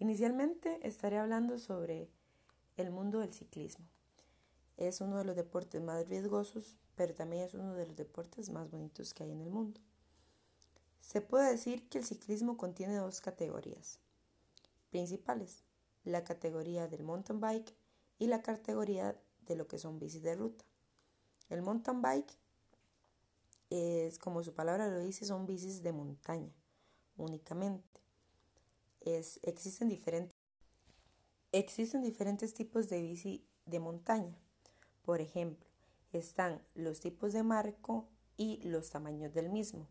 Inicialmente estaré hablando sobre el mundo del ciclismo. Es uno de los deportes más riesgosos, pero también es uno de los deportes más bonitos que hay en el mundo. Se puede decir que el ciclismo contiene dos categorías principales, la categoría del mountain bike y la categoría de lo que son bicis de ruta. El mountain bike es, como su palabra lo dice, son bicis de montaña únicamente. Existen, diferentes, existen diferentes tipos de bici de montaña. Por ejemplo, están los tipos de marco y los tamaños del mismo.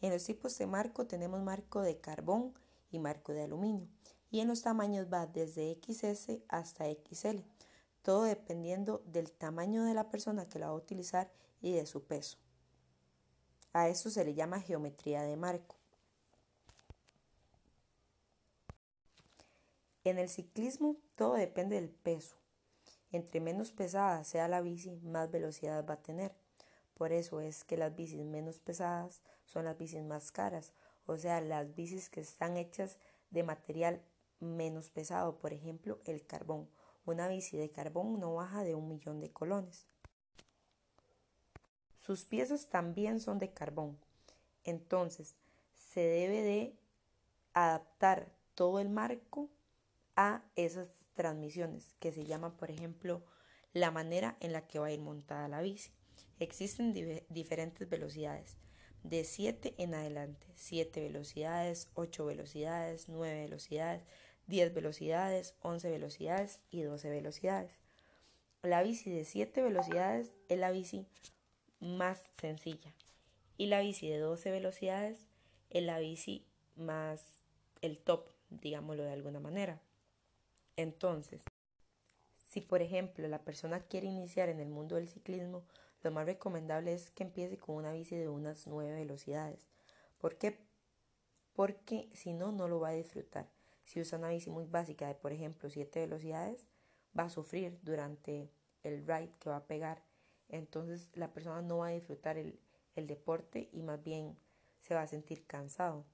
En los tipos de marco tenemos marco de carbón y marco de aluminio. Y en los tamaños va desde XS hasta XL, todo dependiendo del tamaño de la persona que la va a utilizar y de su peso. A eso se le llama geometría de marco. En el ciclismo todo depende del peso. Entre menos pesada sea la bici, más velocidad va a tener. Por eso es que las bicis menos pesadas son las bicis más caras, o sea, las bicis que están hechas de material menos pesado, por ejemplo, el carbón. Una bici de carbón no baja de un millón de colones. Sus piezas también son de carbón. Entonces, se debe de adaptar todo el marco a esas transmisiones, que se llama, por ejemplo, la manera en la que va a ir montada la bici. Existen diferentes velocidades, de 7 en adelante, 7 velocidades, 8 velocidades, 9 velocidades, 10 velocidades, 11 velocidades y 12 velocidades. La bici de 7 velocidades es la bici más sencilla y la bici de 12 velocidades es la bici más el top, digámoslo de alguna manera. Entonces, si por ejemplo la persona quiere iniciar en el mundo del ciclismo, lo más recomendable es que empiece con una bici de unas 9 velocidades. ¿Por qué? Porque si no, no lo va a disfrutar. Si usa una bici muy básica de, por ejemplo, 7 velocidades, va a sufrir durante el ride que va a pegar. Entonces la persona no va a disfrutar el, el deporte y más bien se va a sentir cansado.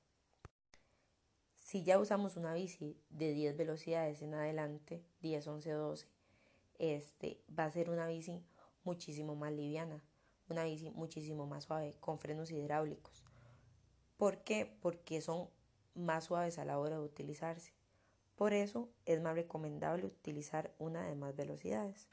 Si ya usamos una bici de 10 velocidades en adelante, 10, 11, 12, este va a ser una bici muchísimo más liviana, una bici muchísimo más suave, con frenos hidráulicos. ¿Por qué? Porque son más suaves a la hora de utilizarse. Por eso es más recomendable utilizar una de más velocidades.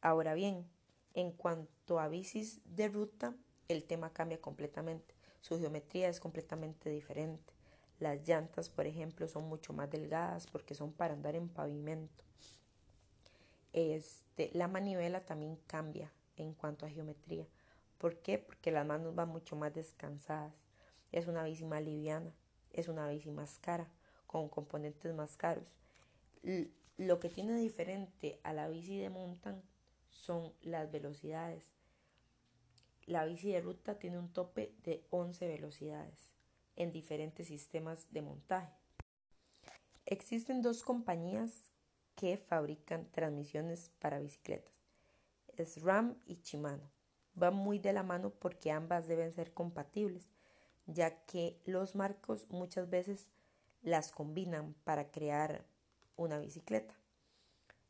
Ahora bien, en cuanto a bicis de ruta, el tema cambia completamente. Su geometría es completamente diferente. Las llantas, por ejemplo, son mucho más delgadas porque son para andar en pavimento. Este, la manivela también cambia en cuanto a geometría. ¿Por qué? Porque las manos van mucho más descansadas. Es una bici más liviana, es una bici más cara, con componentes más caros. lo que tiene diferente a la bici de mountain son las velocidades. La bici de ruta tiene un tope de 11 velocidades en diferentes sistemas de montaje. Existen dos compañías que fabrican transmisiones para bicicletas. Es RAM y Shimano. Van muy de la mano porque ambas deben ser compatibles, ya que los marcos muchas veces las combinan para crear una bicicleta.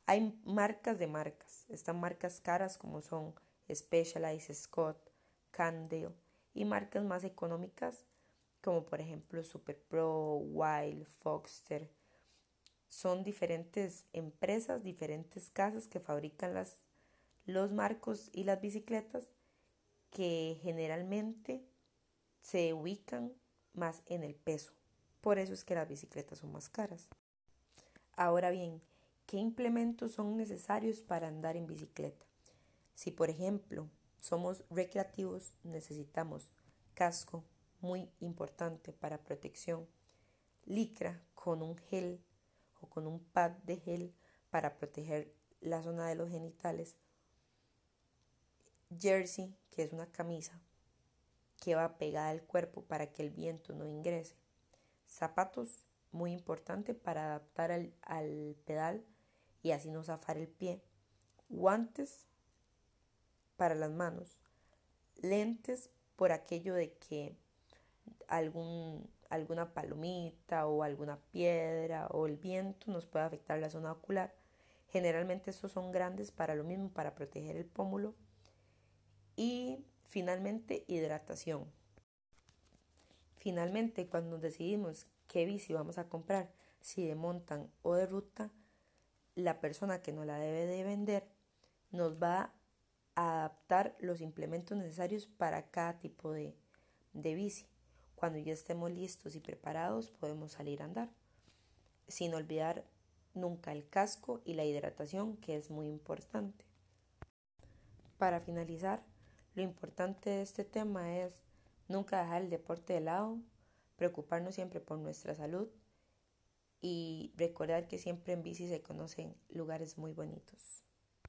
Hay marcas de marcas. Están marcas caras como son Specialized, Scott, Candle y marcas más económicas como por ejemplo Super Pro, Wild, Foxter. Son diferentes empresas, diferentes casas que fabrican las, los marcos y las bicicletas que generalmente se ubican más en el peso. Por eso es que las bicicletas son más caras. Ahora bien, ¿qué implementos son necesarios para andar en bicicleta? Si por ejemplo somos recreativos, necesitamos casco, muy importante para protección. Licra con un gel o con un pad de gel para proteger la zona de los genitales. Jersey, que es una camisa que va pegada al cuerpo para que el viento no ingrese. Zapatos, muy importante para adaptar al, al pedal y así no zafar el pie. Guantes para las manos. Lentes por aquello de que algún, alguna palomita o alguna piedra o el viento nos puede afectar la zona ocular. Generalmente estos son grandes para lo mismo, para proteger el pómulo. Y finalmente, hidratación. Finalmente, cuando decidimos qué bici vamos a comprar, si de montan o de ruta, la persona que nos la debe de vender nos va a adaptar los implementos necesarios para cada tipo de, de bici. Cuando ya estemos listos y preparados podemos salir a andar, sin olvidar nunca el casco y la hidratación que es muy importante. Para finalizar, lo importante de este tema es nunca dejar el deporte de lado, preocuparnos siempre por nuestra salud y recordar que siempre en bici se conocen lugares muy bonitos.